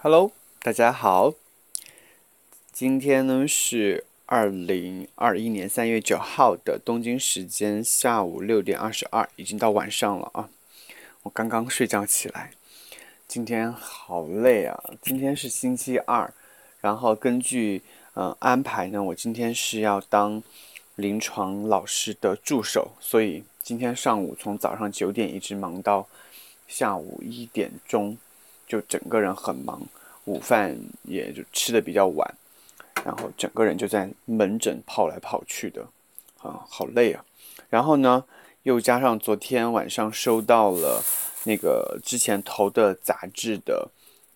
Hello，大家好。今天呢是二零二一年三月九号的东京时间下午六点二十二，已经到晚上了啊。我刚刚睡觉起来，今天好累啊。今天是星期二，然后根据嗯安排呢，我今天是要当临床老师的助手，所以今天上午从早上九点一直忙到下午一点钟。就整个人很忙，午饭也就吃的比较晚，然后整个人就在门诊跑来跑去的，啊，好累啊。然后呢，又加上昨天晚上收到了那个之前投的杂志的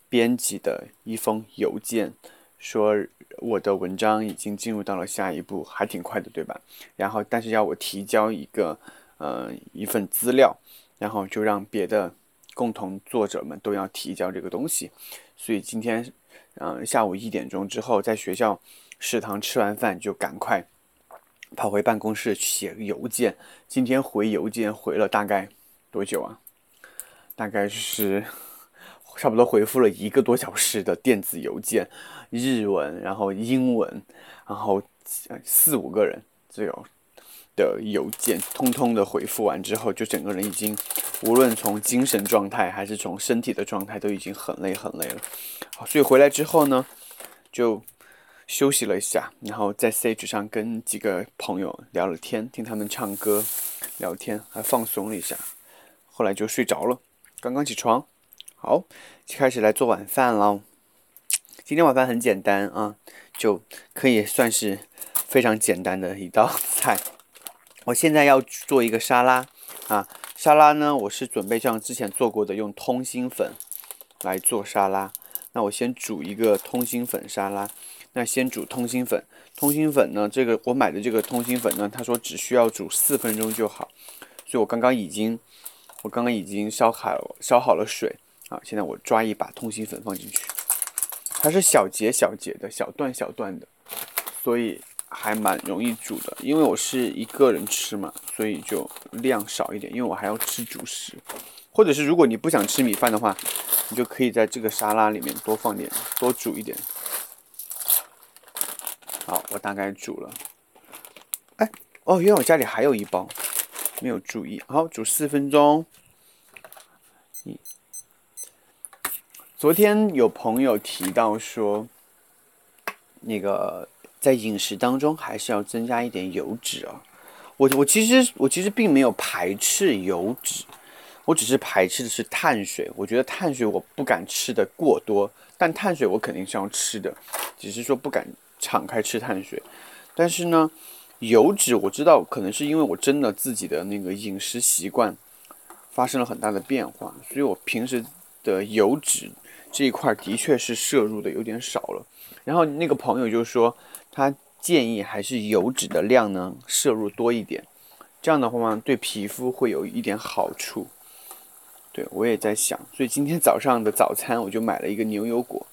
编辑的一封邮件，说我的文章已经进入到了下一步，还挺快的，对吧？然后但是要我提交一个呃一份资料，然后就让别的。共同作者们都要提交这个东西，所以今天，嗯，下午一点钟之后，在学校食堂吃完饭就赶快跑回办公室写邮件。今天回邮件回了大概多久啊？大概是差不多回复了一个多小时的电子邮件，日文，然后英文，然后四五个人只有。的邮件通通的回复完之后，就整个人已经，无论从精神状态还是从身体的状态，都已经很累很累了。好，所以回来之后呢，就休息了一下，然后在 Sage 上跟几个朋友聊了天，听他们唱歌，聊天还放松了一下，后来就睡着了。刚刚起床，好，就开始来做晚饭了。今天晚饭很简单啊，就可以算是非常简单的一道菜。我现在要做一个沙拉啊，沙拉呢，我是准备像之前做过的，用通心粉来做沙拉。那我先煮一个通心粉沙拉。那先煮通心粉，通心粉呢，这个我买的这个通心粉呢，他说只需要煮四分钟就好。所以我刚刚已经，我刚刚已经烧好烧好了水啊。现在我抓一把通心粉放进去，它是小节小节的小段小段的，所以。还蛮容易煮的，因为我是一个人吃嘛，所以就量少一点。因为我还要吃主食，或者是如果你不想吃米饭的话，你就可以在这个沙拉里面多放点，多煮一点。好，我大概煮了。哎，哦，原来我家里还有一包，没有注意。好，煮四分钟。昨天有朋友提到说，那个。在饮食当中还是要增加一点油脂啊！我我其实我其实并没有排斥油脂，我只是排斥的是碳水。我觉得碳水我不敢吃的过多，但碳水我肯定是要吃的，只是说不敢敞开吃碳水。但是呢，油脂我知道可能是因为我真的自己的那个饮食习惯发生了很大的变化，所以我平时的油脂这一块的确是摄入的有点少了。然后那个朋友就说。他建议还是油脂的量呢摄入多一点，这样的话嘛对皮肤会有一点好处。对我也在想，所以今天早上的早餐我就买了一个牛油果，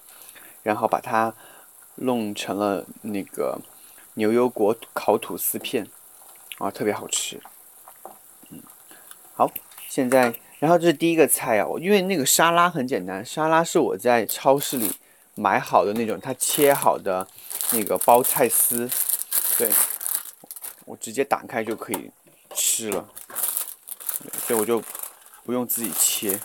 然后把它弄成了那个牛油果烤吐司片，啊，特别好吃。嗯，好，现在然后这是第一个菜啊，因为那个沙拉很简单，沙拉是我在超市里买好的那种，它切好的。那个包菜丝，对，我直接打开就可以吃了，所以我就不用自己切。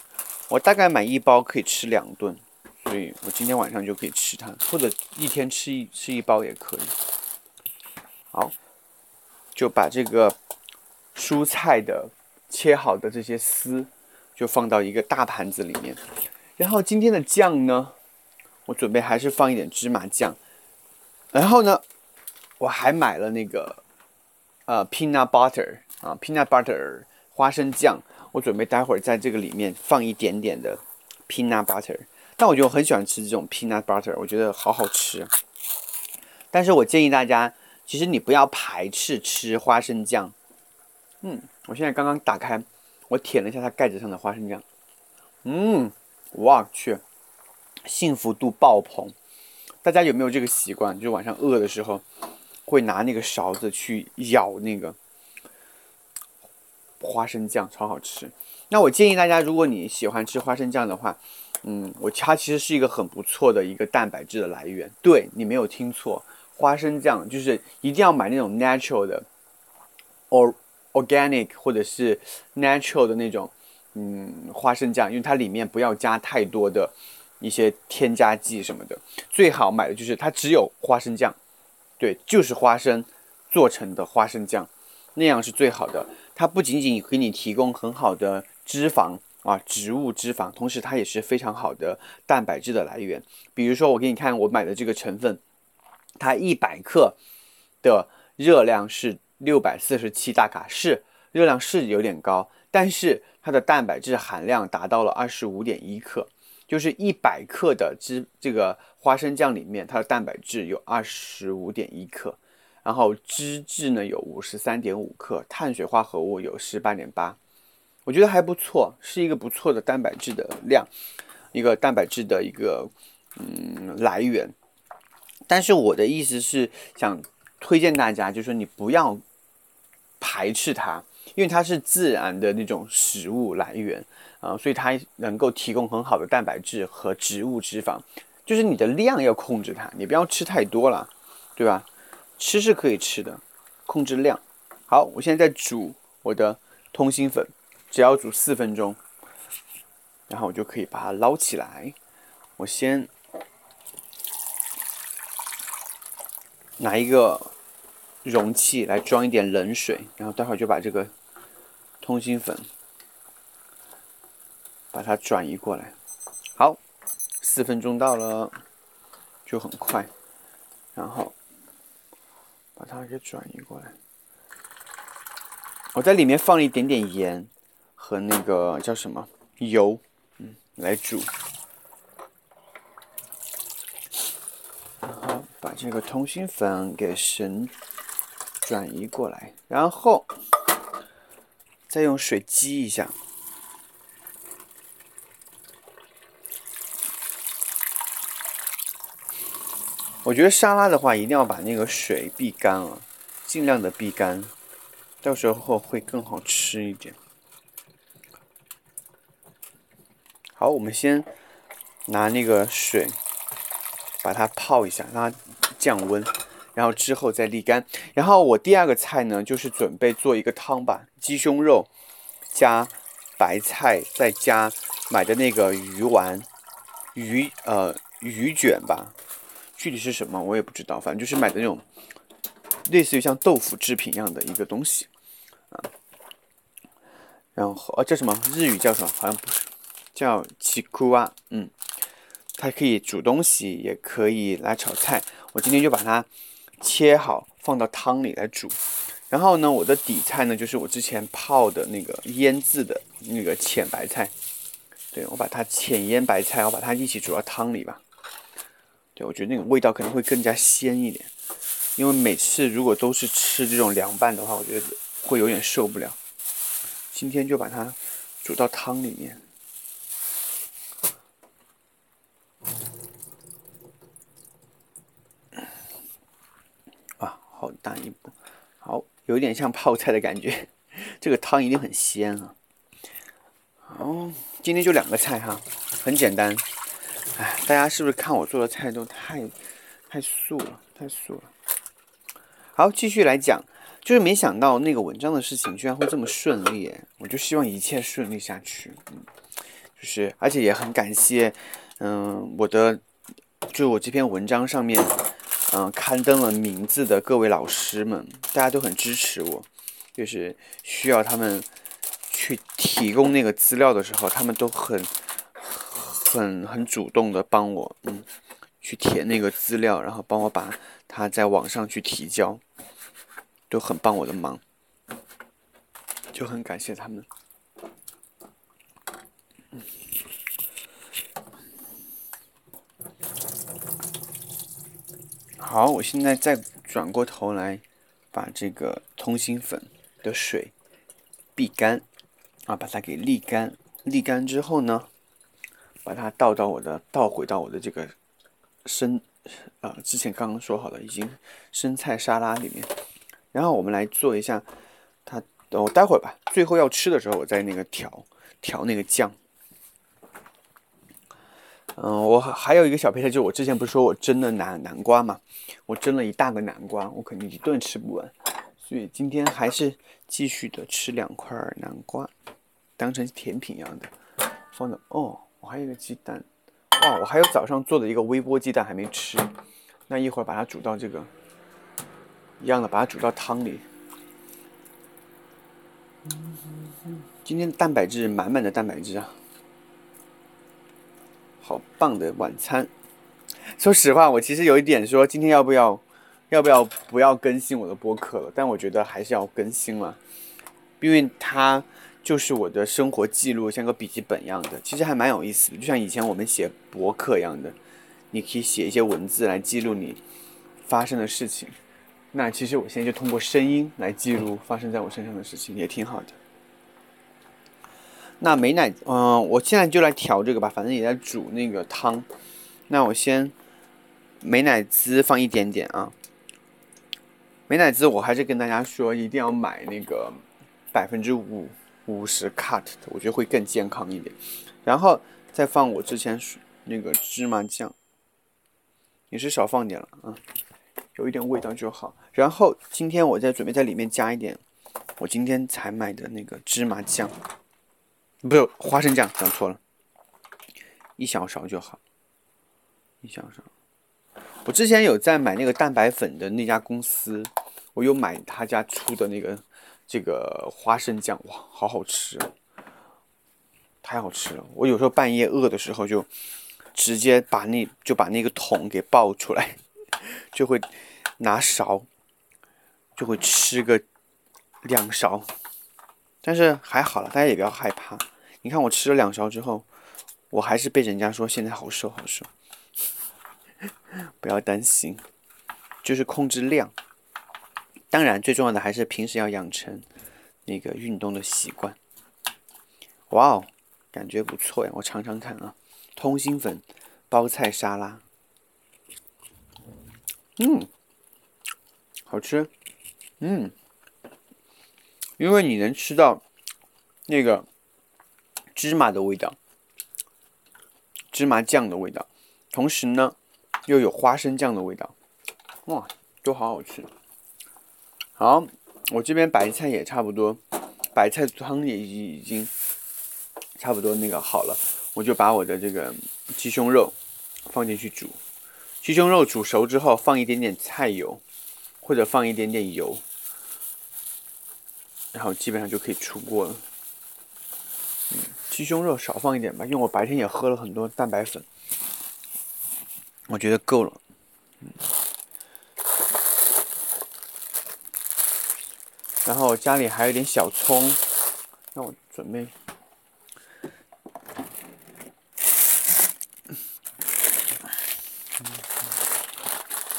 我大概买一包可以吃两顿，所以我今天晚上就可以吃它，或者一天吃一吃一包也可以。好，就把这个蔬菜的切好的这些丝就放到一个大盘子里面，然后今天的酱呢，我准备还是放一点芝麻酱。然后呢，我还买了那个呃 peanut butter 啊 peanut butter 花生酱，我准备待会儿在这个里面放一点点的 peanut butter。但我觉得我很喜欢吃这种 peanut butter，我觉得好好吃。但是我建议大家，其实你不要排斥吃花生酱。嗯，我现在刚刚打开，我舔了一下它盖子上的花生酱，嗯，我去，幸福度爆棚。大家有没有这个习惯？就是晚上饿的时候，会拿那个勺子去舀那个花生酱，超好吃。那我建议大家，如果你喜欢吃花生酱的话，嗯，我它其实是一个很不错的一个蛋白质的来源。对你没有听错，花生酱就是一定要买那种 natural 的，or organic 或者是 natural 的那种，嗯，花生酱，因为它里面不要加太多的一些添加剂什么的。最好买的就是它只有花生酱，对，就是花生做成的花生酱，那样是最好的。它不仅仅给你提供很好的脂肪。啊，植物脂肪，同时它也是非常好的蛋白质的来源。比如说，我给你看我买的这个成分，它一百克的热量是六百四十七大卡，是热量是有点高，但是它的蛋白质含量达到了二十五点一克，就是一百克的脂这个花生酱里面，它的蛋白质有二十五点一克，然后脂质呢有五十三点五克，碳水化合物有十八点八。我觉得还不错，是一个不错的蛋白质的量，一个蛋白质的一个嗯来源。但是我的意思是想推荐大家，就是说你不要排斥它，因为它是自然的那种食物来源啊，所以它能够提供很好的蛋白质和植物脂肪。就是你的量要控制它，你不要吃太多了，对吧？吃是可以吃的，控制量。好，我现在在煮我的通心粉。只要煮四分钟，然后我就可以把它捞起来。我先拿一个容器来装一点冷水，然后待会儿就把这个通心粉把它转移过来。好，四分钟到了，就很快，然后把它给转移过来。我在里面放了一点点盐。和那个叫什么油，嗯，来煮，然后把这个通心粉给神转移过来，然后再用水激一下。我觉得沙拉的话，一定要把那个水避干啊，尽量的避干，到时候会更好吃一点。好，我们先拿那个水把它泡一下，让它降温，然后之后再沥干。然后我第二个菜呢，就是准备做一个汤吧，鸡胸肉加白菜，再加买的那个鱼丸、鱼呃鱼卷吧，具体是什么我也不知道，反正就是买的那种类似于像豆腐制品一样的一个东西啊。然后啊，叫什么？日语叫什么？好像不是。叫奇库啊，嗯，它可以煮东西，也可以来炒菜。我今天就把它切好，放到汤里来煮。然后呢，我的底菜呢，就是我之前泡的那个腌制的那个浅白菜。对我把它浅腌白菜，我把它一起煮到汤里吧。对我觉得那个味道可能会更加鲜一点。因为每次如果都是吃这种凉拌的话，我觉得会有点受不了。今天就把它煮到汤里面。哇好大一步，好，有点像泡菜的感觉，这个汤一定很鲜啊。好，今天就两个菜哈，很简单。哎，大家是不是看我做的菜都太太素了，太素了？好，继续来讲，就是没想到那个文章的事情居然会这么顺利，我就希望一切顺利下去。嗯，就是而且也很感谢，嗯，我的，就我这篇文章上面。嗯，刊登了名字的各位老师们，大家都很支持我。就是需要他们去提供那个资料的时候，他们都很、很、很主动的帮我，嗯，去填那个资料，然后帮我把它在网上去提交，都很帮我的忙，就很感谢他们。好，我现在再转过头来，把这个通心粉的水沥干，啊，把它给沥干。沥干之后呢，把它倒到我的，倒回到我的这个生，啊，之前刚刚说好了，已经生菜沙拉里面。然后我们来做一下它，等我待会儿吧，最后要吃的时候，我再那个调调那个酱。嗯，我还有一个小配菜，就是我之前不是说我蒸了南南瓜嘛，我蒸了一大个南瓜，我肯定一顿吃不完，所以今天还是继续的吃两块南瓜，当成甜品一样的放的。哦，我还有一个鸡蛋，哇，我还有早上做的一个微波鸡蛋还没吃，那一会儿把它煮到这个一样的，把它煮到汤里。今天蛋白质满满的蛋白质啊！好棒的晚餐。说实话，我其实有一点说，今天要不要，要不要不要更新我的播客了？但我觉得还是要更新了，因为它就是我的生活记录，像个笔记本一样的，其实还蛮有意思的。就像以前我们写博客一样的，你可以写一些文字来记录你发生的事情。那其实我现在就通过声音来记录发生在我身上的事情，也挺好的。那美乃，嗯，我现在就来调这个吧，反正也在煮那个汤。那我先美乃滋放一点点啊。美乃滋我还是跟大家说，一定要买那个百分之五五十 cut 的，我觉得会更健康一点。然后再放我之前那个芝麻酱，也是少放点了啊，有一点味道就好。然后今天我再准备在里面加一点我今天才买的那个芝麻酱。不是花生酱，讲错了，一小勺就好，一小勺。我之前有在买那个蛋白粉的那家公司，我有买他家出的那个这个花生酱，哇，好好吃，太好吃了。我有时候半夜饿的时候，就直接把那就把那个桶给抱出来，就会拿勺，就会吃个两勺。但是还好了，大家也不要害怕。你看我吃了两勺之后，我还是被人家说现在好瘦好瘦。不要担心，就是控制量。当然，最重要的还是平时要养成那个运动的习惯。哇哦，感觉不错呀！我尝尝看啊，通心粉包菜沙拉，嗯，好吃，嗯，因为你能吃到那个。芝麻的味道，芝麻酱的味道，同时呢，又有花生酱的味道，哇，都好好吃。好，我这边白菜也差不多，白菜汤也已经差不多那个好了，我就把我的这个鸡胸肉放进去煮。鸡胸肉煮熟之后，放一点点菜油，或者放一点点油，然后基本上就可以出锅了。鸡胸肉少放一点吧，因为我白天也喝了很多蛋白粉，我觉得够了。然后家里还有点小葱，那我准备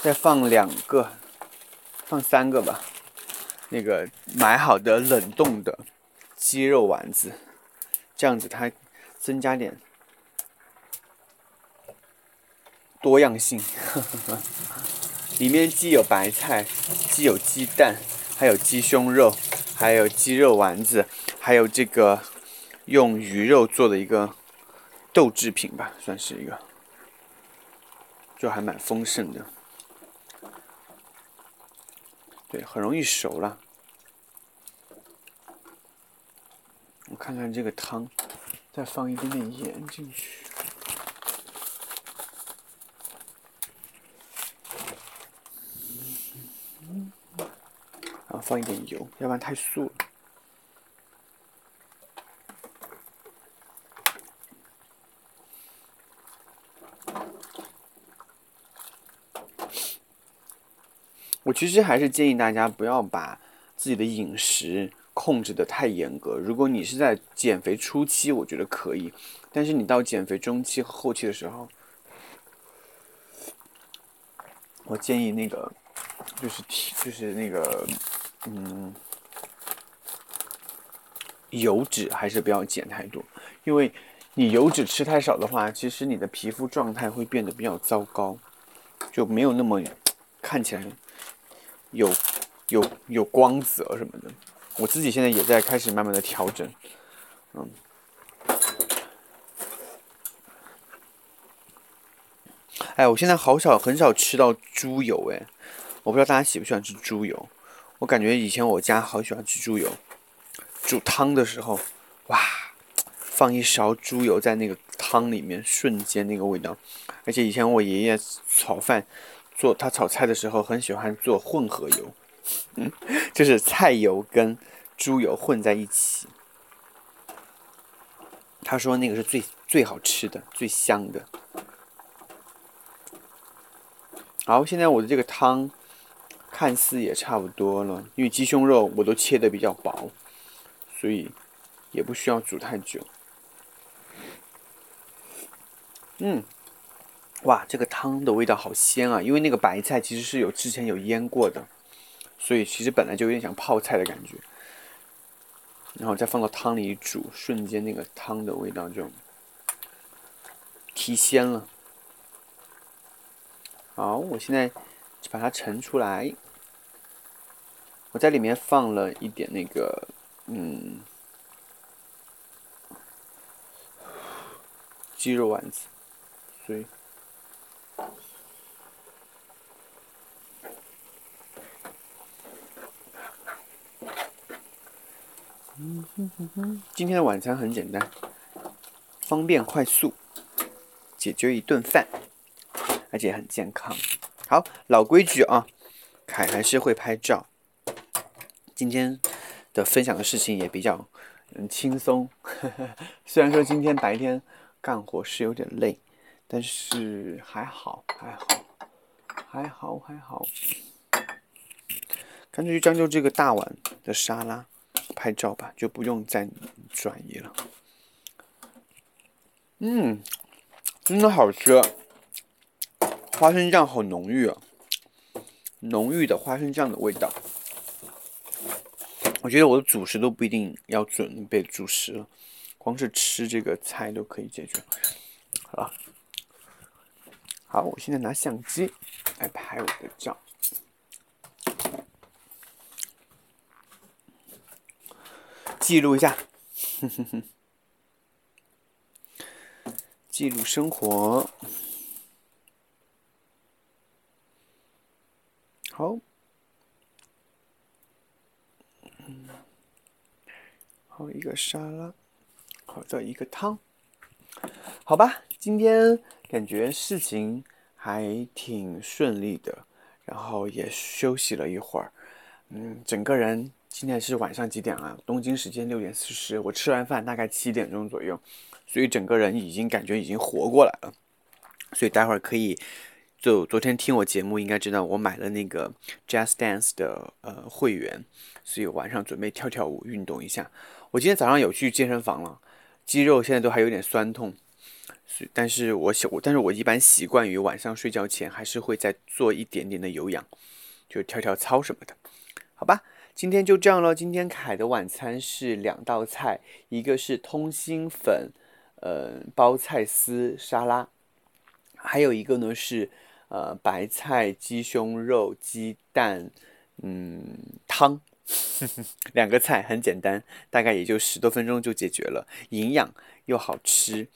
再放两个，放三个吧。那个买好的冷冻的鸡肉丸子。这样子它增加点多样性，里面既有白菜，既有鸡蛋，还有鸡胸肉，还有鸡肉丸子，还有这个用鱼肉做的一个豆制品吧，算是一个，就还蛮丰盛的，对，很容易熟了。我看看这个汤，再放一点点盐进去，然后放一点油，要不然太素了。我其实还是建议大家不要把自己的饮食。控制的太严格。如果你是在减肥初期，我觉得可以；但是你到减肥中期和后期的时候，我建议那个就是体就是那个嗯，油脂还是不要减太多，因为你油脂吃太少的话，其实你的皮肤状态会变得比较糟糕，就没有那么看起来有有有光泽什么的。我自己现在也在开始慢慢的调整，嗯，哎，我现在好少很少吃到猪油哎，我不知道大家喜不喜欢吃猪油。我感觉以前我家好喜欢吃猪油，煮汤的时候，哇，放一勺猪油在那个汤里面，瞬间那个味道。而且以前我爷爷炒饭做他炒菜的时候，很喜欢做混合油，嗯，就是菜油跟猪油混在一起。他说那个是最最好吃的、最香的。然后，现在我的这个汤看似也差不多了，因为鸡胸肉我都切的比较薄，所以也不需要煮太久。嗯，哇，这个汤的味道好鲜啊！因为那个白菜其实是有之前有腌过的，所以其实本来就有点像泡菜的感觉。然后再放到汤里煮，瞬间那个汤的味道就提鲜了。好，我现在把它盛出来。我在里面放了一点那个，嗯，鸡肉丸子，所以，嗯哼哼哼，今天的晚餐很简单，方便快速，解决一顿饭。而且很健康。好，老规矩啊，凯还是会拍照。今天的分享的事情也比较嗯轻松，虽然说今天白天干活是有点累，但是还好，还好，还好，还好。干脆就将就这个大碗的沙拉拍照吧，就不用再转移了。嗯，真的好吃。花生酱好浓郁啊，浓郁的花生酱的味道。我觉得我的主食都不一定要准备主食了，光是吃这个菜都可以解决。好了，好，我现在拿相机来拍我的照，记录一下，记录生活。好，好一个沙拉，好的一个汤，好吧，今天感觉事情还挺顺利的，然后也休息了一会儿，嗯，整个人今天是晚上几点啊？东京时间六点四十，我吃完饭大概七点钟左右，所以整个人已经感觉已经活过来了，所以待会儿可以。就昨天听我节目应该知道，我买了那个 Jazz Dance 的呃会员，所以晚上准备跳跳舞运动一下。我今天早上有去健身房了，肌肉现在都还有点酸痛，所以但是我想，但是我一般习惯于晚上睡觉前还是会再做一点点的有氧，就跳跳操什么的。好吧，今天就这样了。今天凯的晚餐是两道菜，一个是通心粉，呃，包菜丝沙拉，还有一个呢是。呃，白菜鸡胸肉鸡蛋，嗯，汤，两个菜很简单，大概也就十多分钟就解决了，营养又好吃，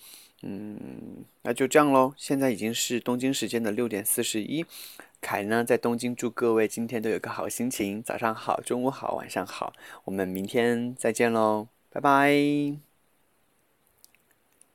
嗯，那就这样喽。现在已经是东京时间的六点四十一，凯呢在东京，祝各位今天都有个好心情，早上好，中午好，晚上好，我们明天再见喽，拜拜。